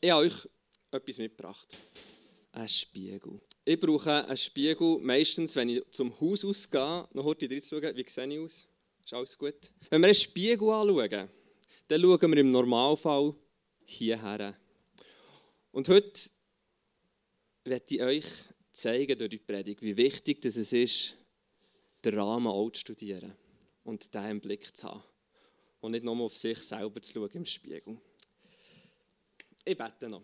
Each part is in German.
Ich habe euch etwas mitgebracht. Ein Spiegel. Ich brauche einen Spiegel meistens, wenn ich zum Haus ausgehe, noch heute reinzuschauen, wie sehe ich aus? Ist alles gut? Wenn wir einen Spiegel anschauen, dann schauen wir im Normalfall hierher. Und heute werde ich euch zeigen durch die Predigt, wie wichtig es ist, den Rahmen auch zu studieren und den im Blick zu haben. Und nicht nur auf sich selber zu schauen im Spiegel. Ich bete noch.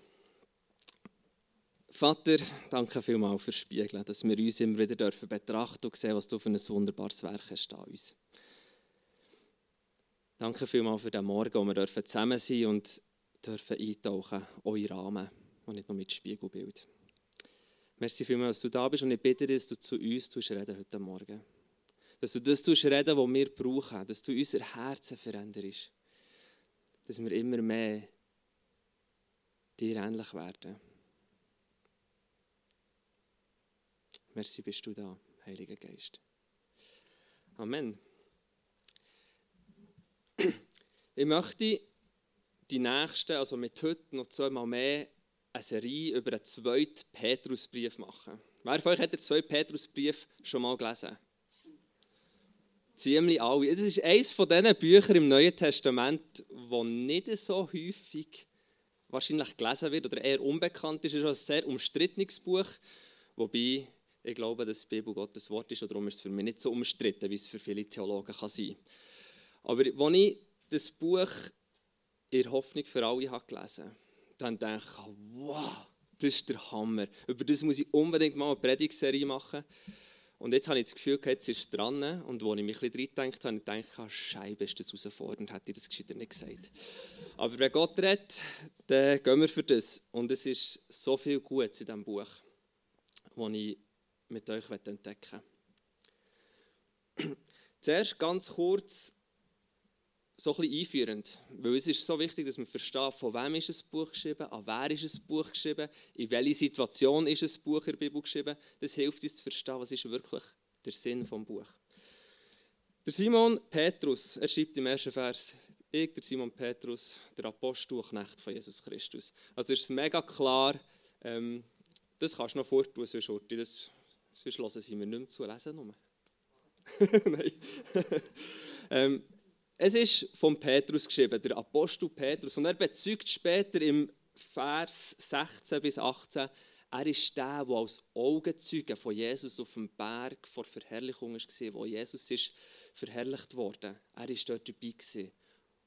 Vater, danke vielmals fürs Spiegeln, dass wir uns immer wieder dürfen betrachten und sehen, was du für ein wunderbares Werk hast an uns. Danke vielmals für den Morgen, wo wir dürfen zusammen sein und dürfen eintauchen, eure Rahmen und nicht nur mit Spiegelbild. Merci vielmals, dass du da bist und ich bitte dich, dass du zu uns reden heute Morgen. Dass du das reden was wir brauchen, dass du unser Herzen veränderst. Dass wir immer mehr dir ähnlich werden. Merci, bist du da, Heiliger Geist. Amen. Ich möchte die nächsten, also mit heute noch zweimal mehr, eine Serie über einen zweiten Petrusbrief machen. Wer von euch hat den zweiten Petrusbrief schon mal gelesen? Ziemlich alle. Das ist eines von diesen Büchern im Neuen Testament, das nicht so häufig wahrscheinlich gelesen wird oder eher unbekannt ist. Es ist ein sehr umstrittenes Buch, wobei ich glaube, dass die Bibel Gottes Wort ist und darum ist es für mich nicht so umstritten, wie es für viele Theologen kann sein kann. Aber als ich das Buch in Hoffnung für alle habe gelesen habe, dann denke ich, wow, das ist der Hammer. Über das muss ich unbedingt mal eine Predigtserie machen. Und jetzt habe ich das Gefühl, jetzt ist es dran. Und als ich mich ein bisschen reingedacht habe, denke ich, Scheibe, ist das herausfordernd, hätte ich das gescheiter nicht gesagt. Aber wenn Gott redet, dann gehen wir für das. Und es ist so viel Gutes in diesem Buch, das ich mit euch entdecken möchte. Zuerst ganz kurz so ein bisschen einführend, weil es ist so wichtig, dass man versteht, von wem ist ein Buch geschrieben, an wer ist ein Buch geschrieben, in welcher Situation ist ein Buch in der Bibel geschrieben. Das hilft uns zu verstehen, was ist wirklich der Sinn des Buch. Der Simon Petrus, er schreibt im ersten Vers, ich, der Simon Petrus, der Apostel und Knecht von Jesus Christus. Also ist es mega klar, ähm, das kannst du noch vortun, sonst, das, sonst hören sie mir nicht mehr zu lesen. Nein. ähm, es ist von Petrus geschrieben, der Apostel Petrus. Und er bezeugt später im Vers 16 bis 18, er ist der, der als Augenzeuge von Jesus auf dem Berg vor Verherrlichung war, wo Jesus ist verherrlicht wurde. Er war dort dabei,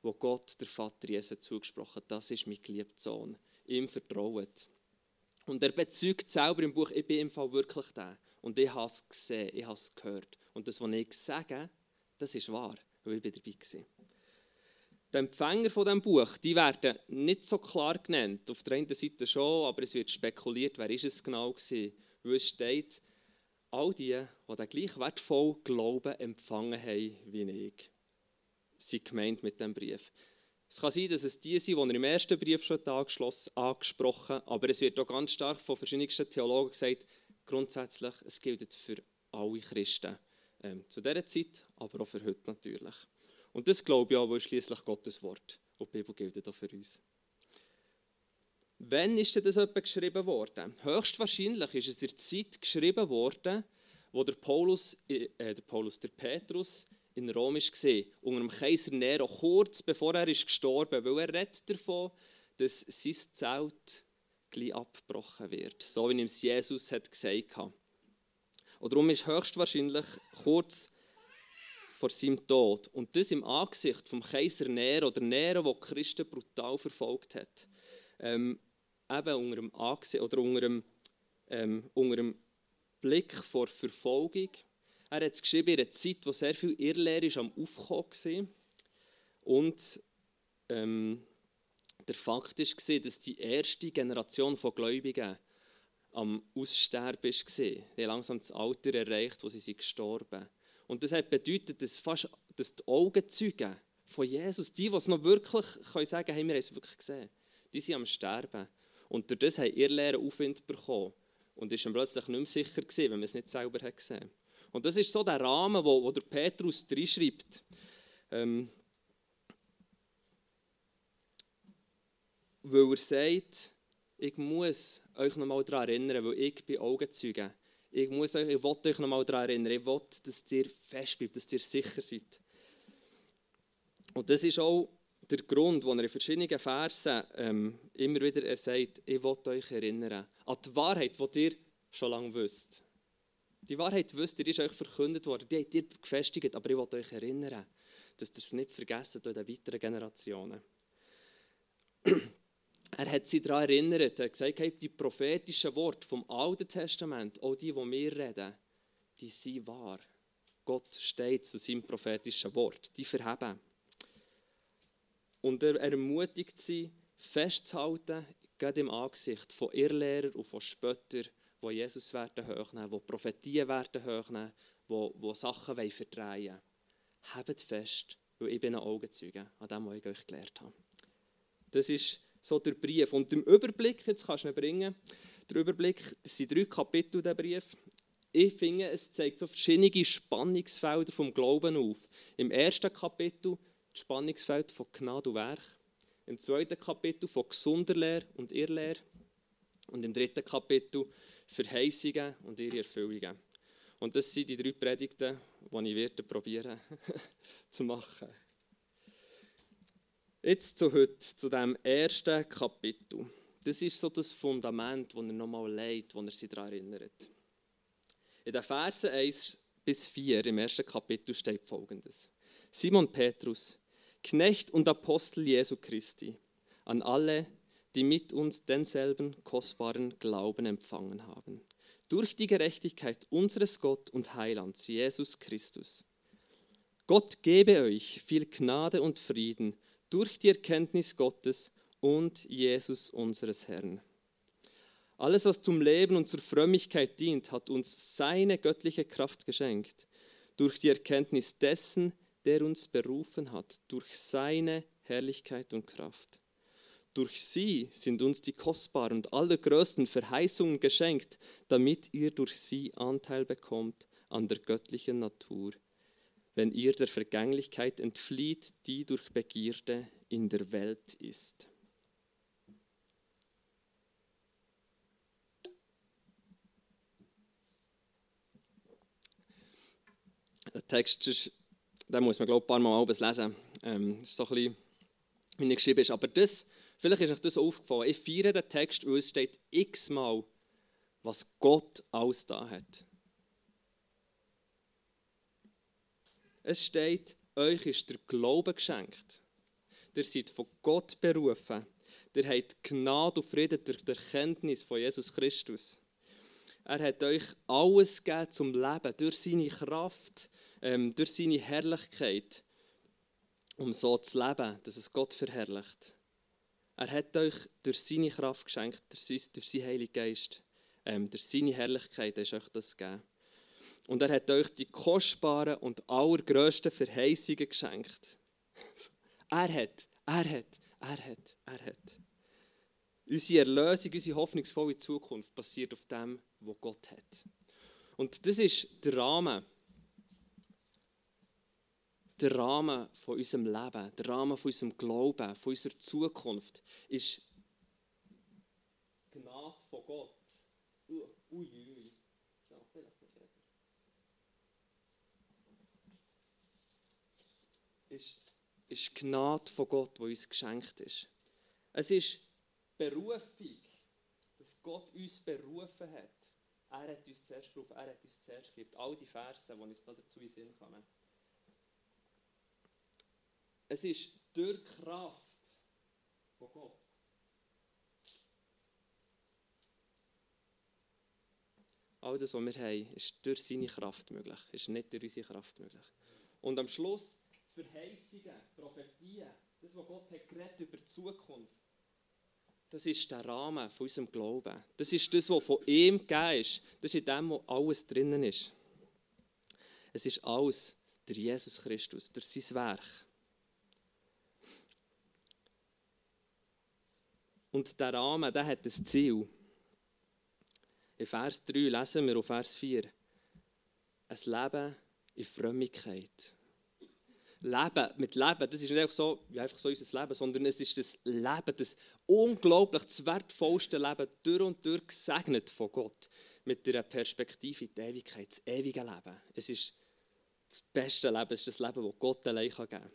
wo Gott, der Vater Jesus, zugesprochen hat, das ist mein geliebter Sohn. Ihm vertraut. Und er bezeugt selber im Buch, ich bin im Fall wirklich der. Und ich habe es gesehen, ich habe es gehört. Und das, was ich sage, das ist wahr weil ich dabei war. Die Empfänger von diesem Buch die werden nicht so klar genannt. Auf der einen Seite schon, aber es wird spekuliert, wer ist es genau war. Weil es steht, all die, die den gleich wertvollen Glauben empfangen haben wie ich, sind gemeint mit diesem Brief. Es kann sein, dass es die sind, die er im ersten Brief schon angesprochen aber es wird auch ganz stark von verschiedensten Theologen gesagt, grundsätzlich, es gilt für alle Christen ähm, zu dieser Zeit, aber auch für heute natürlich. Und das glaube ich auch, weil schließlich Gottes Wort und die Bibel gilt auch für uns. Wann ist denn das etwa geschrieben worden? Höchstwahrscheinlich ist es in der Zeit geschrieben worden, wo der Paulus, äh, der Paulus, der Petrus in Rom war, unter dem Kaiser Nero, kurz bevor er ist gestorben weil er redet davon, dass sein Zelt gleich abgebrochen wird, so wie ihm Jesus hat gesagt hat. Und darum ist höchstwahrscheinlich kurz vor seinem Tod. Und das im Angesicht vom Kaiser Nero, oder Nero, der Christen brutal verfolgt hat. Ähm, eben unter dem, Angesicht, oder unter dem, ähm, unter dem Blick vor Verfolgung. Er hat es geschrieben in einer Zeit, wo sehr viel Irrlehre am Aufkommen war. Und ähm, der Fakt war, dass die erste Generation von Gläubigen am Aussterben war. Sie haben langsam das Alter erreicht, wo sie sind gestorben Und das hat bedeutet, dass, fast, dass die Augenzeugen von Jesus, die, die es noch wirklich können sagen können, wir haben es wirklich gesehen, die sind am Sterben. Und durch das haben ihr Lehrer Aufwind bekommen. Und ist dann plötzlich nicht mehr sicher gewesen, wenn man es nicht selber hat gesehen Und das ist so der Rahmen, wo, wo der Petrus reinschreibt. Ähm, weil er sagt, ich muss euch noch mal daran erinnern, weil ich bin Augenzeuge. Ich, muss euch, ich will euch noch mal daran erinnern. Ich will, dass ihr fest bleibt, dass ihr sicher seid. Und das ist auch der Grund, wo er in verschiedenen Versen ähm, immer wieder sagt, ich will euch erinnern an die Wahrheit, die ihr schon lange wisst. Die Wahrheit wisst ihr, die ist euch verkündet worden, die habt ihr gefestigt, aber ich will euch erinnern, dass ihr es nicht vergessen in den weiteren Generationen. Er hat sie daran erinnert, er hat gesagt, hey, die prophetischen Worte vom Alten Testament, auch die, die wir reden, die sind wahr. Gott steht zu seinem prophetischen Wort, die verheben. Und er ermutigt sie, festzuhalten, gerade im Angesicht von Irrlehrern und von Spöttern, die Jesus werden hochnehmen, die Prophetien werden hochnehmen, die, die Sachen verdrehen wollen. Habt fest, weil ich bin ein Augenzeuge an dem, was ich euch gelehrt habe. Das ist so der Brief. Und im Überblick, jetzt kannst du ihn bringen, der Überblick, das sind drei Kapitel der Brief. Ich finde, es zeigt so verschiedene Spannungsfelder vom Glauben auf. Im ersten Kapitel das Spannungsfeld von Gnade und Werk. Im zweiten Kapitel von gesunder Lehre und Irrlehre. Und im dritten Kapitel Verheißungen und ihre Erfüllungen. Und das sind die drei Predigten, die ich werde probieren zu machen. Jetzt zu heute, zu dem ersten Kapitel. Das ist so das Fundament, das er nochmal leitet, wo er sich daran erinnert. In den Versen 1 bis 4 im ersten Kapitel steht folgendes: Simon Petrus, Knecht und Apostel Jesu Christi, an alle, die mit uns denselben kostbaren Glauben empfangen haben, durch die Gerechtigkeit unseres Gott und Heilands, Jesus Christus. Gott gebe euch viel Gnade und Frieden durch die Erkenntnis Gottes und Jesus unseres Herrn. Alles, was zum Leben und zur Frömmigkeit dient, hat uns seine göttliche Kraft geschenkt, durch die Erkenntnis dessen, der uns berufen hat, durch seine Herrlichkeit und Kraft. Durch sie sind uns die kostbaren und allergrößten Verheißungen geschenkt, damit ihr durch sie Anteil bekommt an der göttlichen Natur wenn ihr der Vergänglichkeit entflieht, die durch Begierde in der Welt ist. Der Text ist, den muss man glaube ich, ein paar Mal lesen. Ähm, ist so ein bisschen, wie er geschrieben ist. Aber das, vielleicht ist euch das aufgefallen. Ich feiere den Text, weil es steht x-mal, was Gott alles da hat. Es steht, euch ist der Glaube geschenkt. Ihr seid von Gott berufen. Ihr habt Gnade und Frieden durch die Erkenntnis von Jesus Christus. Er hat euch alles gegeben zum Leben, durch seine Kraft, ähm, durch seine Herrlichkeit, um so zu leben, dass es Gott verherrlicht. Er hat euch durch seine Kraft geschenkt, durch, sein, durch seinen Heiligen Geist, ähm, durch seine Herrlichkeit ist euch das gegeben. Und er hat euch die kostbaren und allergrößten Verheißungen geschenkt. Er hat, er hat, er hat, er hat. Unsere Erlösung, unsere hoffnungsvolle Zukunft basiert auf dem, was Gott hat. Und das ist der Rahmen. Der Rahmen von unserem Leben, der Rahmen von unserem Glauben, von unserer Zukunft ist Gnade von Gott. Ui, ui, ui. Ist, ist Gnade von Gott, die uns geschenkt ist. Es ist Berufung, dass Gott uns berufen hat. Er hat uns zuerst berufen, er hat uns zuerst geliebt. All die Verse, die uns dazu in Sinn kommen. Es ist durch Kraft von Gott. All das, was wir haben, ist durch seine Kraft möglich, ist nicht durch unsere Kraft möglich. Und am Schluss Verheißungen, Prophetien, das, was Gott hat geredet über die Zukunft, das ist der Rahmen von unserem Glauben. Das ist das, was von ihm gegeben ist. Das ist in dem, wo alles drinnen ist. Es ist alles der Jesus Christus, durch sein Werk. Und der Rahmen, der hat ein Ziel. In Vers 3 lesen wir auf Vers 4. Ein Leben in Frömmigkeit. Leben, mit Leben, das ist nicht einfach so, ja, einfach so unser Leben, sondern es ist das Leben, das unglaublich, das wertvollste Leben, durch und durch gesegnet von Gott, mit einer Perspektive in die Ewigkeit, das ewige Leben. Es ist das beste Leben, es ist das Leben, das Gott allein geben kann.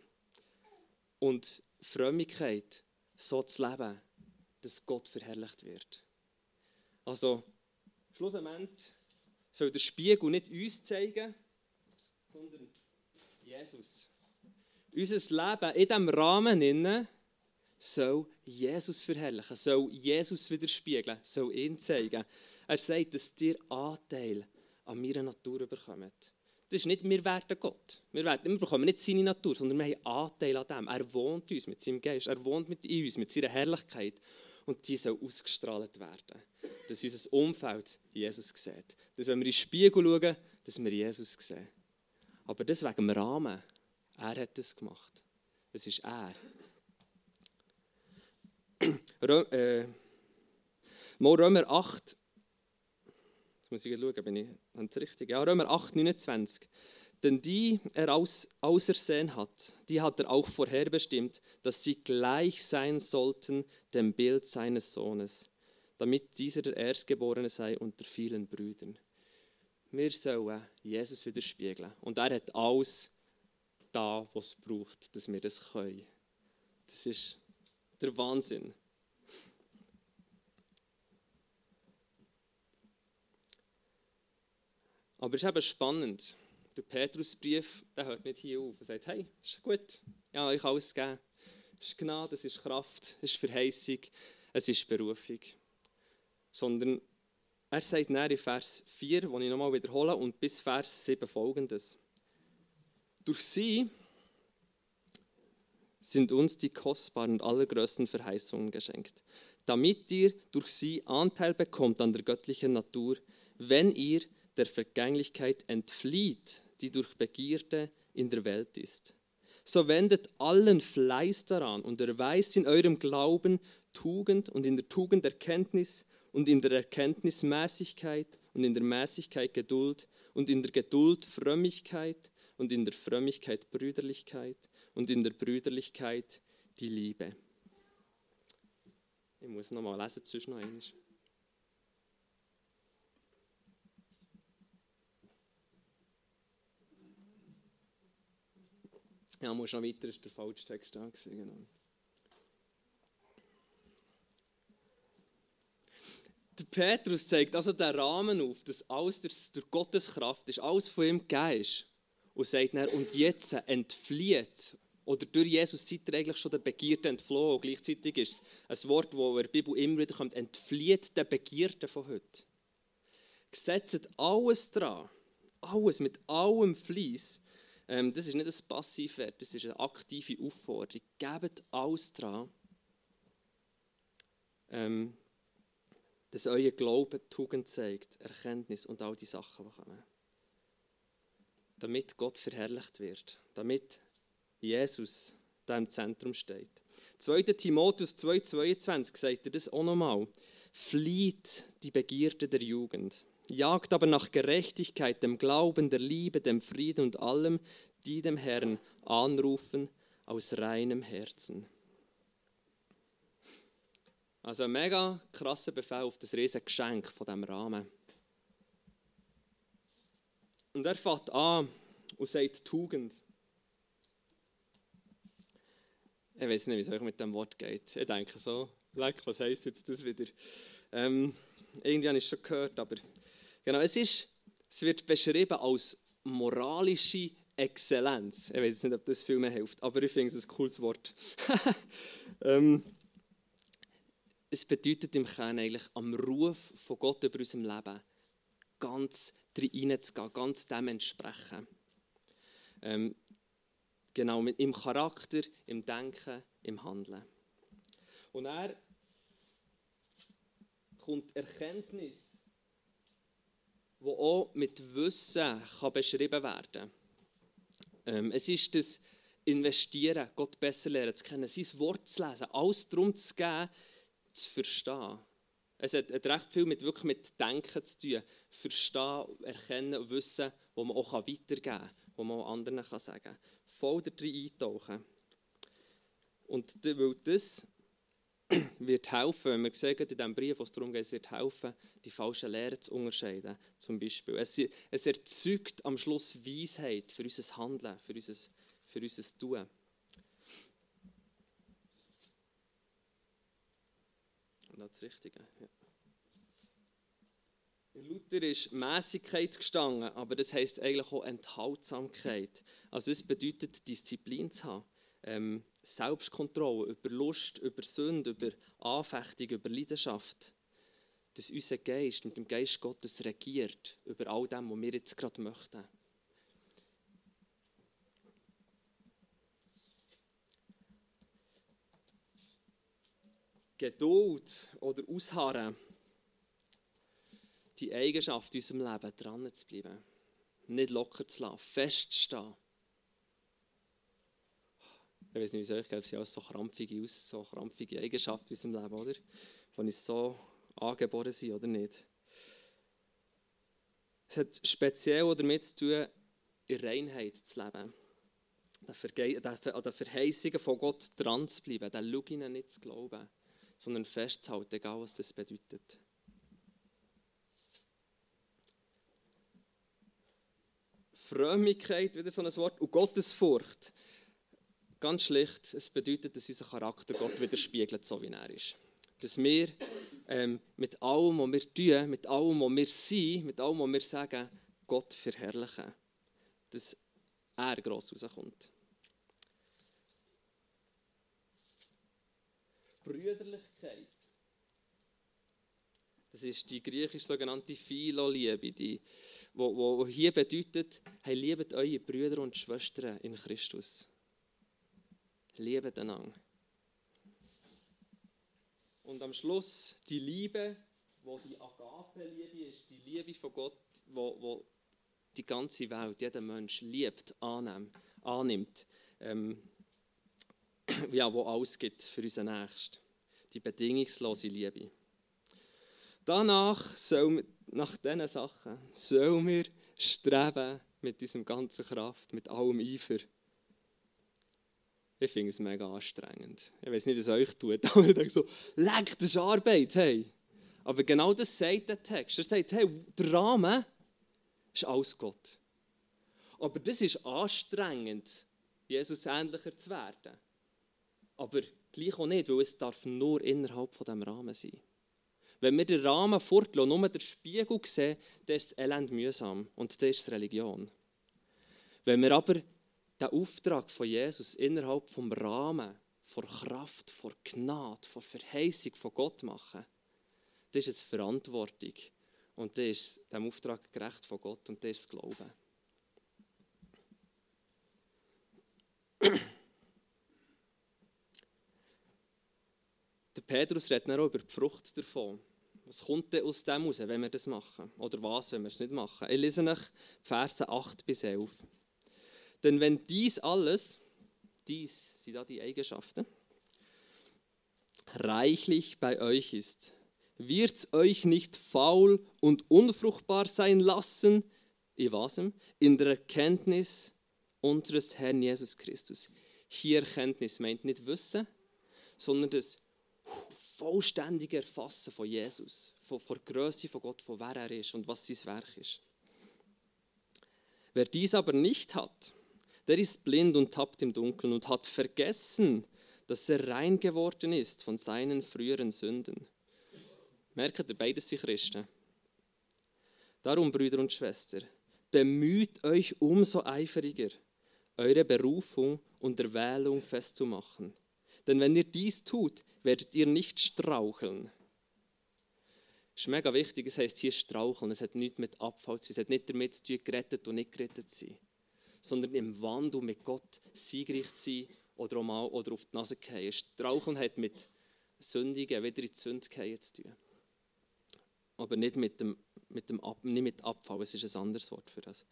Und Frömmigkeit, so zu leben, dass Gott verherrlicht wird. Also, schlussendlich soll der Spiegel nicht uns zeigen, sondern Jesus. Unser Leben in diesem Rahmen soll Jesus verherrlichen, soll Jesus widerspiegeln, soll ihn zeigen. Er sagt, dass ihr Anteil an meiner Natur bekommt. Das ist nicht, wir werden Gott. Wir, werden, wir bekommen nicht seine Natur, sondern wir haben Anteil an dem. Er wohnt in uns mit seinem Geist, er wohnt mit uns, mit seiner Herrlichkeit. Und die soll ausgestrahlt werden. Dass unser Umfeld Jesus sieht. Dass, wenn wir in den Spiegel schauen, dass wir Jesus sehen. Aber das wegen dem Rahmen. Er hat das gemacht. Es ist er. Äh, Römer 8, jetzt muss ich schauen, bin ich das richtig? Ja, Römer 8, 29. Denn die er aus, ausersehen hat, die hat er auch vorherbestimmt, dass sie gleich sein sollten dem Bild seines Sohnes, damit dieser der Erstgeborene sei unter vielen Brüdern. Wir sollen Jesus widerspiegeln. Und er hat alles da, was es braucht, dass wir das können. Das ist der Wahnsinn. Aber es ist eben spannend. Der Petrusbrief, der hört nicht hier auf. Er sagt, hey, ist gut, ja, ich alles geben. Es ist Gnade, es ist Kraft, es ist Verheißung, es ist Berufung. Sondern er sagt dann in Vers 4, den ich nochmal wiederhole, und bis Vers 7 folgendes. Durch sie sind uns die kostbaren und allergrößten Verheißungen geschenkt, damit ihr durch sie Anteil bekommt an der göttlichen Natur, wenn ihr der Vergänglichkeit entflieht, die durch Begierde in der Welt ist. So wendet allen Fleiß daran und erweist in eurem Glauben Tugend und in der Tugend Erkenntnis und in der Erkenntnis Mäßigkeit und in der Mäßigkeit Geduld und in der Geduld Frömmigkeit und in der Frömmigkeit Brüderlichkeit und in der Brüderlichkeit die Liebe. Ich muss noch mal lesen, sonst noch einmal. Ja, muss noch weiter, ist der falsche Text da genau. Der Petrus zeigt also den Rahmen auf, dass alles durch Gottes Kraft ist, alles von ihm gegeben ist. Und sagt dann, und jetzt entflieht, oder durch Jesus seid ihr eigentlich schon der Begierde entflohen. Und gleichzeitig ist es ein Wort, das in der Bibel immer wieder kommt, entflieht der Begierde von heute. Gesetzt alles dran, alles mit allem Fleiss, ähm, das ist nicht ein Passivwert, das ist eine aktive Aufforderung. Gebt alles dran, ähm, dass euer Glaube Tugend zeigt, Erkenntnis und all die Sachen, die kommen. Damit Gott verherrlicht wird, damit Jesus da im Zentrum steht. 2. Timotheus 2,22 sagt er das auch nochmal. Flieht die Begierde der Jugend jagt aber nach Gerechtigkeit, dem Glauben, der Liebe, dem Frieden und allem, die dem Herrn anrufen aus reinem Herzen. Also ein mega krasser Befehl auf das riesige Geschenk von dem Rahmen. Und er fängt an und sagt Tugend. Ich weiß nicht, wie es euch mit dem Wort geht. Ich denke so, leck, was heisst jetzt das wieder? Ähm, irgendwie habe ich es schon gehört, aber Genau, es, ist, es wird beschrieben als moralische Exzellenz. Ich weiß nicht, ob das viel mehr hilft, aber ich finde es ein cooles Wort. ähm, es bedeutet im Kern eigentlich am Ruf von Gott über unserem Leben ganz hineinzugehen, ganz dem entsprechen. Ähm, genau, im Charakter, im Denken, im Handeln. Und er kommt Erkenntnis wo auch mit Wissen kann beschrieben werden. Ähm, es ist das Investieren, Gott besser lernen zu kennen, sein Wort zu lesen, alles darum zu geben, zu verstehen. Es hat, hat recht viel mit, wirklich mit Denken zu tun. Verstehen, erkennen und wissen, wo man auch weitergeben kann, die man auch anderen kann sagen kann. Voll da drin eintauchen. Und weil das wird helfen, wenn wir sehen, in diesem Brief, was darum geht, es wird helfen, die falschen Lehren zu unterscheiden. Zum Beispiel. Es, es erzeugt am Schluss Weisheit für unser Handeln, für unser, für unser Tun. Und das Richtige. Ja. In Luther ist Mäßigkeit gestanden, aber das heißt eigentlich auch Enthaltsamkeit. Also es bedeutet Disziplin zu haben, ähm, Selbstkontrolle über Lust, über Sünde, über Anfechtung, über Leidenschaft. Dass unser Geist mit dem Geist Gottes regiert über all dem, was wir jetzt gerade möchten. Geduld oder Ausharren die Eigenschaft in unserem Leben, dran zu bleiben. Nicht locker zu lassen, festzustehen. Ich weiß nicht, wie es euch geht, es sind so krampfige, so krampfige Eigenschaften in unserem Leben, oder? Wenn ich so angeboren sind, oder nicht? Es hat speziell damit zu tun, in Reinheit zu leben. An den Verheißungen von Gott dran zu bleiben, den Luginen nicht zu glauben, sondern festzuhalten, egal was das bedeutet. Frömmigkeit, wieder so ein Wort, und Gottesfurcht. Ganz schlicht, es bedeutet, dass unser Charakter Gott widerspiegelt, so wie er ist. Dass wir ähm, mit allem, was wir tun, mit allem, was wir sind, mit allem, was wir sagen, Gott verherrlichen. Dass er gross rauskommt. Brüderlichkeit. Das ist die griechisch sogenannte Philo-Liebe, die wo, wo hier bedeutet, hey, liebet eure Brüder und Schwestern in Christus. Liebet einander. Und am Schluss die Liebe, wo die Agape-Liebe ist, die Liebe von Gott, wo, wo die ganze Welt, jeder Mensch liebt, annimmt, annimmt ähm, ja, wo alles gibt für unseren Nächsten. Die bedingungslose Liebe. Danach soll, nach diesen Sachen sollen wir streben mit unserer ganzen Kraft, mit allem Eifer. Ich finde es mega anstrengend. Ich weiß nicht, was euch tut, aber ich denke so, leck, das ist Arbeit, hey. Aber genau das sagt der Text. Er sagt, hey, der Rahmen ist alles Gott. Aber das ist anstrengend, Jesus ähnlicher zu werden. Aber gleich auch nicht, weil es darf nur innerhalb von dem Rahmen sein. Wenn wir den Rahmen fortlassen, nur den Spiegel sehen, dann ist das Elend mühsam und das ist Religion. Wenn wir aber den Auftrag von Jesus innerhalb des Rahmen, vor Kraft, vor Gnade, vor Verheißung von Gott machen, dann ist es Verantwortung und das ist dem Auftrag gerecht von Gott und das ist Glauben. Der Petrus redet auch über die Frucht davon. Was kommt denn aus dem raus, wenn wir das machen? Oder was, wenn wir es nicht machen? Ich lese nach Verse 8 bis 11. Denn wenn dies alles, dies sind da die Eigenschaften, reichlich bei euch ist, wird es euch nicht faul und unfruchtbar sein lassen, in was? In der Erkenntnis unseres Herrn Jesus Christus. Hier Erkenntnis meint nicht Wissen, sondern das vollständige Erfassen von Jesus, von, von der Größe von Gott, von wer er ist und was sein Werk ist. Wer dies aber nicht hat, der ist blind und tappt im Dunkeln und hat vergessen, dass er rein geworden ist von seinen früheren Sünden. Merkt ihr, beides sind Christen. Darum, Brüder und Schwestern, bemüht euch umso eifriger, eure Berufung und Erwählung festzumachen. Denn wenn ihr dies tut, werdet ihr nicht straucheln. Das ist mega wichtig, es heißt hier straucheln. Es hat nichts mit Abfall zu tun. Es hat nicht damit zu tun, gerettet und nicht gerettet zu sein. Sondern im Wandel mit Gott siegreich zu sein oder, mal, oder auf die Nase fallen. Straucheln hat mit Sündigen, wieder in die Sünde zu tun. Aber nicht mit, dem, mit, dem Ab, nicht mit Abfall, es ist ein anderes Wort für das.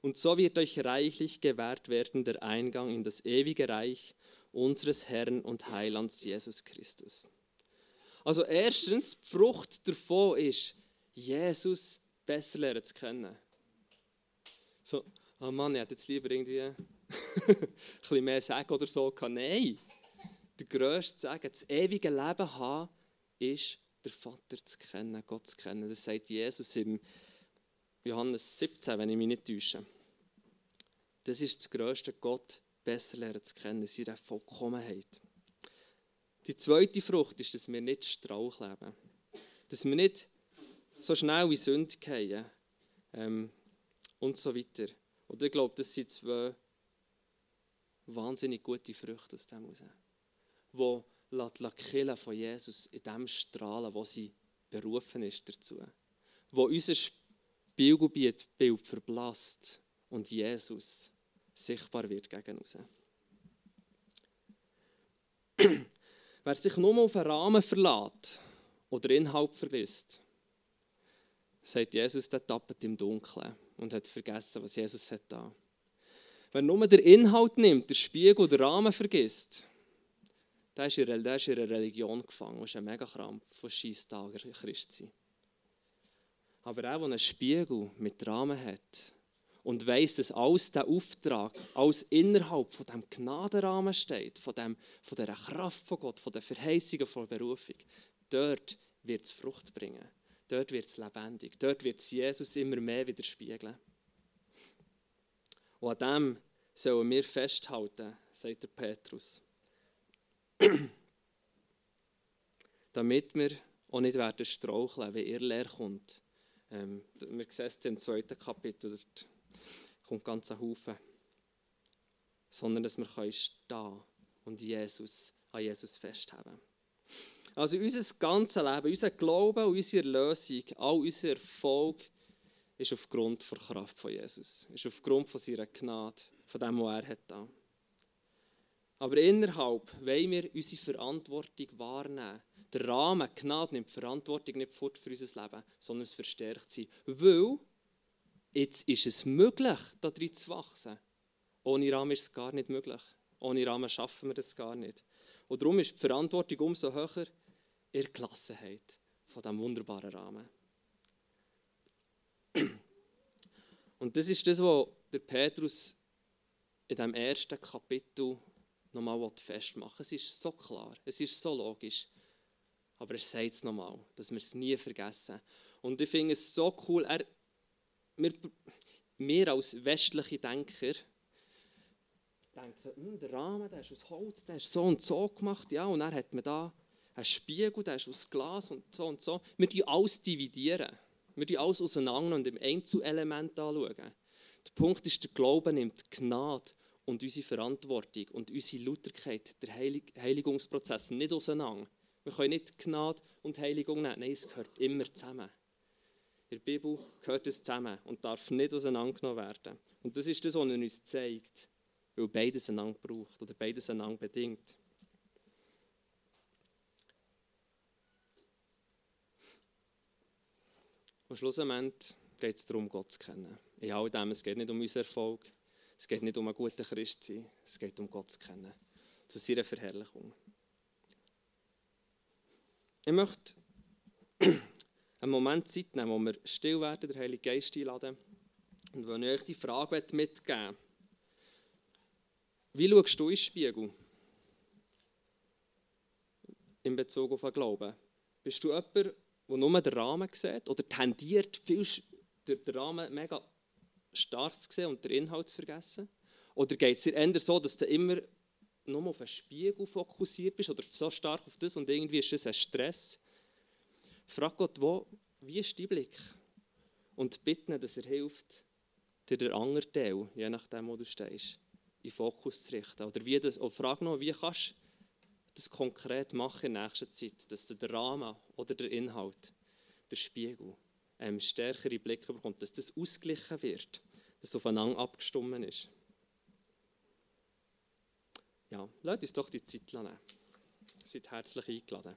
Und so wird euch reichlich gewährt werden der Eingang in das ewige Reich unseres Herrn und Heilands Jesus Christus. Also erstens, die Frucht davon ist, Jesus besser lernen zu kennen. So, oh Mann, ich hätte jetzt lieber irgendwie ein bisschen mehr sagen oder so. Nein, der grösste Sagen, das ewige Leben haben, ist, der Vater zu kennen, Gott zu kennen. Das sagt Jesus im Johannes 17, wenn ich mich nicht täusche. Das ist das grösste Gott besser lernen zu kennen, in seiner Vollkommenheit. Die zweite Frucht ist, dass wir nicht Strauch leben. Dass wir nicht so schnell in Sünde fallen ähm, und so weiter. Und ich glaube, das sind zwei wahnsinnig gute Früchte aus dem heraus. Wo die Kille von Jesus in dem strahlen, wo sie berufen ist dazu. Wo unser Spielgebiet verblasst und Jesus sichtbar wird gegen uns. Wer sich nur auf einen Rahmen verlässt oder Inhalt vergisst, sagt Jesus, der tappt im Dunkeln und hat vergessen, was Jesus hat da. Wer nur den Inhalt nimmt, den Spiegel, den Rahmen vergisst, der ist in einer Religion gefangen. Das ist ein Megakrampf von Scheisstager Christ sein. Aber er, der einen Spiegel mit Rahmen hat und weiß, dass alles der Auftrag, alles innerhalb von dem Gnadenrahmen steht, von, dem, von der Kraft von Gott, von der Verheißungen von der Berufung, dort wird es Frucht bringen. Dort wird es lebendig. Dort wird es Jesus immer mehr widerspiegeln. Und an dem sollen wir festhalten, sagt der Petrus. Damit wir auch nicht werden straucheln, wenn ihr leer kommt. Ähm, wir sehen es im zweiten Kapitel, kommt ganz ein Haufen. Sondern dass wir stehen können und Jesus, an Jesus festhalten. Also unser ganzes Leben, unser Glaube unsere Lösung, all unser Erfolg ist aufgrund der Kraft von Jesus, ist aufgrund von seiner Gnade, von dem, was er hat. Aber innerhalb wollen wir unsere Verantwortung wahrnehmen. Der Rahmen, Gnade nimmt Verantwortung nicht fort für unser Leben, sondern es verstärkt sie. Weil jetzt ist es möglich, da drin zu wachsen. Ohne Rahmen ist es gar nicht möglich. Ohne Rahmen schaffen wir das gar nicht. Und darum ist die Verantwortung umso höher, in der Gelassenheit von diesem wunderbaren Rahmen. Und das ist das, was der Petrus in dem ersten Kapitel nochmal festmachen will. Es ist so klar, es ist so logisch. Aber er sagt es nochmal, dass wir es nie vergessen. Und ich finde es so cool, er, wir, wir als westliche Denker denken, hm, der Rahmen der ist aus Holz, der ist so und so gemacht, ja, und dann hat man da ein Spiegel, der ist aus Glas und so und so. Wir dividieren alles. Dividieren. Wir dividieren alles auseinander und im Einzelelement anschauen. Der Punkt ist, der Glaube nimmt Gnade und unsere Verantwortung und unsere Lauterkeit, der Heilig Heiligungsprozess, nicht auseinander. Wir können nicht Gnade und Heiligung nehmen. Nein, es gehört immer zusammen. In der Bibel gehört es zusammen und darf nicht auseinandergenommen werden. Und das ist das, was er uns zeigt, weil beides einander braucht oder beides einander bedingt. Und schlussendlich geht es darum, Gott zu kennen. In all dem, es geht nicht um unseren Erfolg, es geht nicht um einen guten Christ sein, es geht um Gott zu kennen, zu seiner Verherrlichung. Ich möchte einen Moment Zeit nehmen, wo wir still werden, der Heilige Geist einladen. Und wenn ich euch die Frage mitgeben wie schaust du in den Spiegel in Bezug auf den Glauben? Bist du jemand, der nur den Rahmen sieht oder tendiert, viel den Rahmen mega stark zu sehen und den Inhalt zu vergessen? Oder geht es dir eher so, dass du immer nur auf einen Spiegel fokussiert bist oder so stark auf das und irgendwie ist das ein Stress? Frag Gott, wo, wie ist dein Blick? Und bitte dass er hilft, dir den anderen Teil, je nachdem, wo du stehst, in Fokus zu richten. Oder, wie das, oder frag noch, wie kannst du das konkret machen in nächster Zeit, dass der Rahmen oder der Inhalt, der Spiegel, ähm, stärkere Blicke bekommt, dass das ausgeglichen wird, dass es aufeinander abgestimmt ist. Ja, lasst uns doch die Zeit nehmen. Seid herzlich eingeladen.